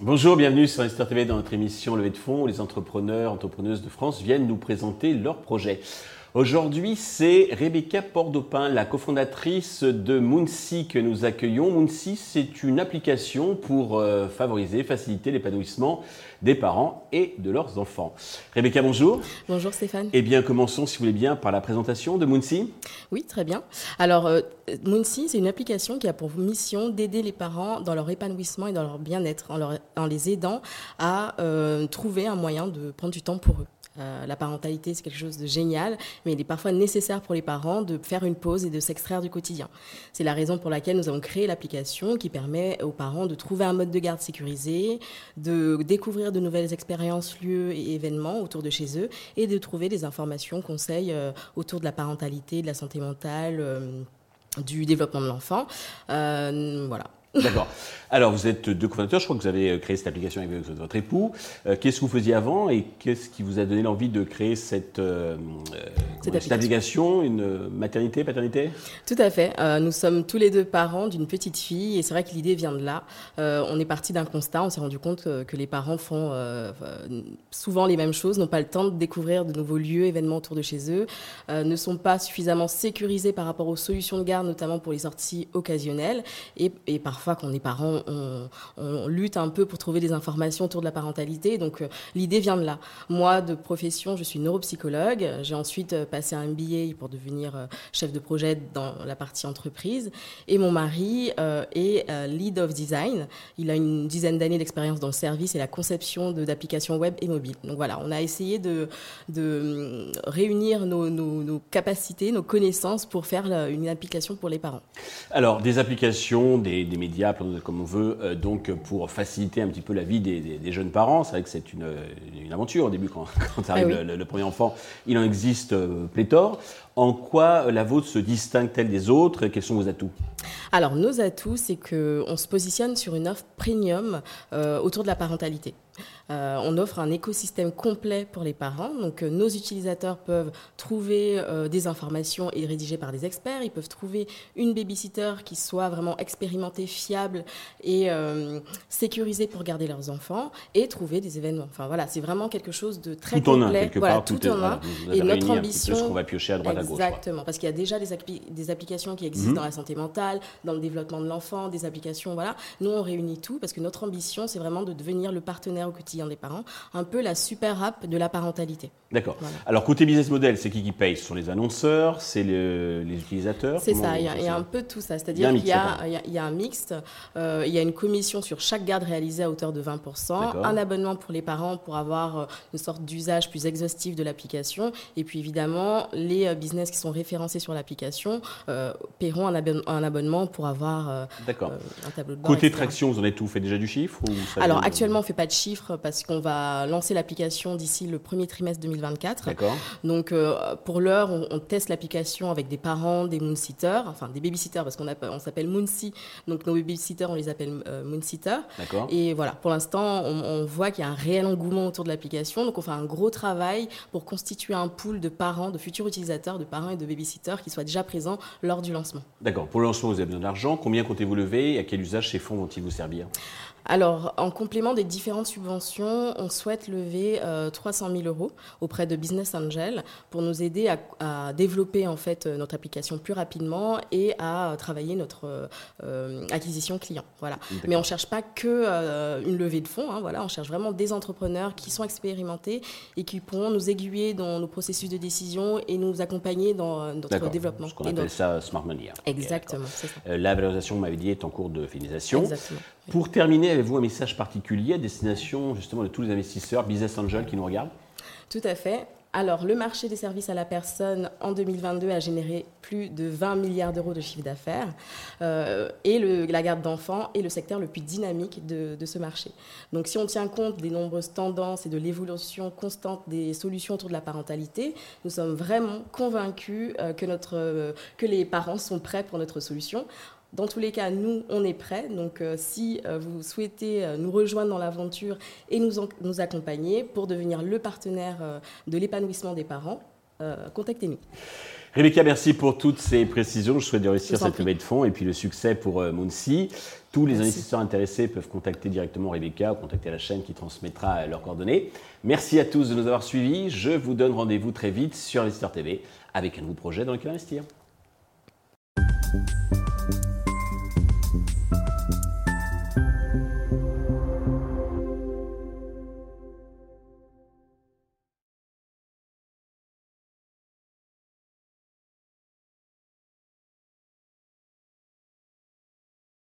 Bonjour, bienvenue sur Investor TV dans notre émission Levée de fonds les entrepreneurs, entrepreneuses de France viennent nous présenter leurs projets. Aujourd'hui, c'est Rebecca Pordopin, la cofondatrice de Moonsi que nous accueillons. Moonsi, c'est une application pour euh, favoriser, faciliter l'épanouissement des parents et de leurs enfants. Rebecca, bonjour. Bonjour Stéphane. Eh bien, commençons, si vous voulez bien, par la présentation de Moonsi. Oui, très bien. Alors, euh, Moonsi, c'est une application qui a pour mission d'aider les parents dans leur épanouissement et dans leur bien-être, en, les aidant à euh, trouver un moyen de prendre du temps pour eux. Euh, la parentalité, c'est quelque chose de génial, mais il est parfois nécessaire pour les parents de faire une pause et de s'extraire du quotidien. C'est la raison pour laquelle nous avons créé l'application qui permet aux parents de trouver un mode de garde sécurisé, de découvrir de nouvelles expériences, lieux et événements autour de chez eux et de trouver des informations, conseils euh, autour de la parentalité, de la santé mentale. Euh, du développement de l'enfant. voilà. D'accord. Alors, vous êtes deux cofondateurs. Je crois que vous avez créé cette application avec votre époux. Euh, qu'est-ce que vous faisiez avant et qu'est-ce qui vous a donné l'envie de créer cette, euh, cette, application. Une maternité, paternité? Tout à fait. Euh, nous sommes tous les deux parents d'une petite fille et c'est vrai que l'idée vient de là. on est parti d'un constat. On s'est rendu compte que, les parents font souvent les mêmes choses, n'ont pas le temps de découvrir de nouveaux lieux, événements autour de chez eux, ne sont pas suffisamment sécurisés par rapport aux solutions de garde, notamment pour les sorties occasionnelles et, et parfois quand on est parent, on, lutte un peu pour trouver des informations autour de la parentalité. Donc euh, l'idée vient de là. Moi, de profession, je suis neuropsychologue. J'ai ensuite euh, passé un MBA pour devenir euh, chef de projet dans la partie entreprise. Et mon mari est lead of design. Il a une dizaine d'années d'expérience dans le service et la conception d'applications web et mobile. Donc voilà, on a essayé de, de réunir nos, nos, capacités, nos connaissances pour faire une application pour les parents. Alors, des applications, des, des médias, comme on veut, euh, donc pour faciliter un petit peu la vie des, jeunes parents. C'est vrai que c'est une, aventure au début quand, quand arrive ah le, premier enfant. Il en existe euh, pléthore. En quoi la vôtre se distingue-t-elle des autres? Quels sont vos atouts? Alors, nos atouts, c'est qu'on se positionne sur une offre premium euh, autour de la parentalité. Euh, on offre un écosystème complet pour les parents. Donc, euh, nos utilisateurs peuvent trouver euh, des informations et rédigées par des experts. Ils peuvent trouver une babysitter qui soit vraiment expérimentée, fiable et sécurisée pour garder leurs enfants et trouver des événements. Enfin, voilà, c'est vraiment quelque chose de très tout complet. En un, quelque voilà, part, tout, en un. Et notre ambition. Ce qu'on va piocher à droite à gauche. Exactement, parce qu'il y a déjà des, des applications qui existent mhm. dans la santé mentale, dans le développement de l'enfant, des applications. Voilà. Nous, on réunit tout parce que notre ambition, c'est vraiment de devenir le partenaire au quotidien des parents, un peu la super app de la parentalité. D'accord. Alors côté business model, c'est qui qui paye? Ce sont les annonceurs, c'est les utilisateurs? C'est ça, il y, a, un peu tout ça. C'est-à-dire qu'il y, a un mixte, euh, il y a une commission sur chaque garde réalisée à hauteur de 20%, un abonnement pour les parents pour avoir euh, une sorte d'usage plus exhaustif de l'application, et puis évidemment, les euh, business qui sont référencés sur l'application paieront un, un, abonnement pour avoir un tableau de bord. Côté traction, vous en êtes tout fait déjà du chiffre Alors actuellement, on ne fait pas de chiffre parce qu'on va lancer l'application d'ici le premier trimestre 2024. D'accord. Donc, euh, pour l'heure, on, teste l'application avec des parents, des moonsitters, enfin des babysitters, parce qu'on on s'appelle Moonsy. Donc, nos babysitters, on les appelle euh, moonsitters. D'accord. Et voilà, pour l'instant, on, voit qu'il y a un réel engouement autour de l'application. Donc, on fait un gros travail pour constituer un pool de parents, de futurs utilisateurs, de parents et de babysitters qui soient déjà présents lors du lancement. D'accord. Pour le lancement, vous avez besoin d'argent. Combien comptez-vous lever et à quel usage ces fonds vont-ils vous servir? Alors, en complément des différentes on souhaite lever 300 euh, 000 euros auprès de Business Angel pour nous aider à, développer en fait euh, notre application plus rapidement et à travailler notre euh, acquisition client. Voilà. Mais on ne cherche pas que une levée de fonds. Hein, voilà, on cherche vraiment des entrepreneurs qui sont expérimentés et qui pourront nous aiguiller dans nos processus de décision et nous accompagner dans notre développement. Ce qu'on appelle ça smart money. Hein. Exactement. la valorisation, vous m'avez dit, est en cours de finalisation. Exactement. Pour terminer, avez-vous un message particulier à destination justement de tous les investisseurs, business angels qui nous regardent? Tout à fait. Alors, le marché des services à la personne en 2022 a généré plus de 20 milliards d'euros de chiffre d'affaires euh, et la garde d'enfants est le secteur le plus dynamique de, ce marché. Donc, si on tient compte des nombreuses tendances et de l'évolution constante des solutions autour de la parentalité, nous sommes vraiment convaincus euh, notre, que les parents sont prêts pour notre solution. Dans tous les cas, nous, on est prêts. Donc, euh, si euh, vous souhaitez euh, nous rejoindre dans l'aventure et nous, nous accompagner pour devenir le partenaire de l'épanouissement des parents, contactez-nous. Rebecca, merci pour toutes ces précisions. Je souhaite de réussir cette levée de fonds et puis le succès pour Moonsi. Tous les investisseurs intéressés peuvent contacter directement Rebecca ou contacter la chaîne qui transmettra leurs coordonnées. Merci à tous de nous avoir suivis. Je vous donne rendez-vous très vite sur Investisseur TV avec un nouveau projet dans lequel investir.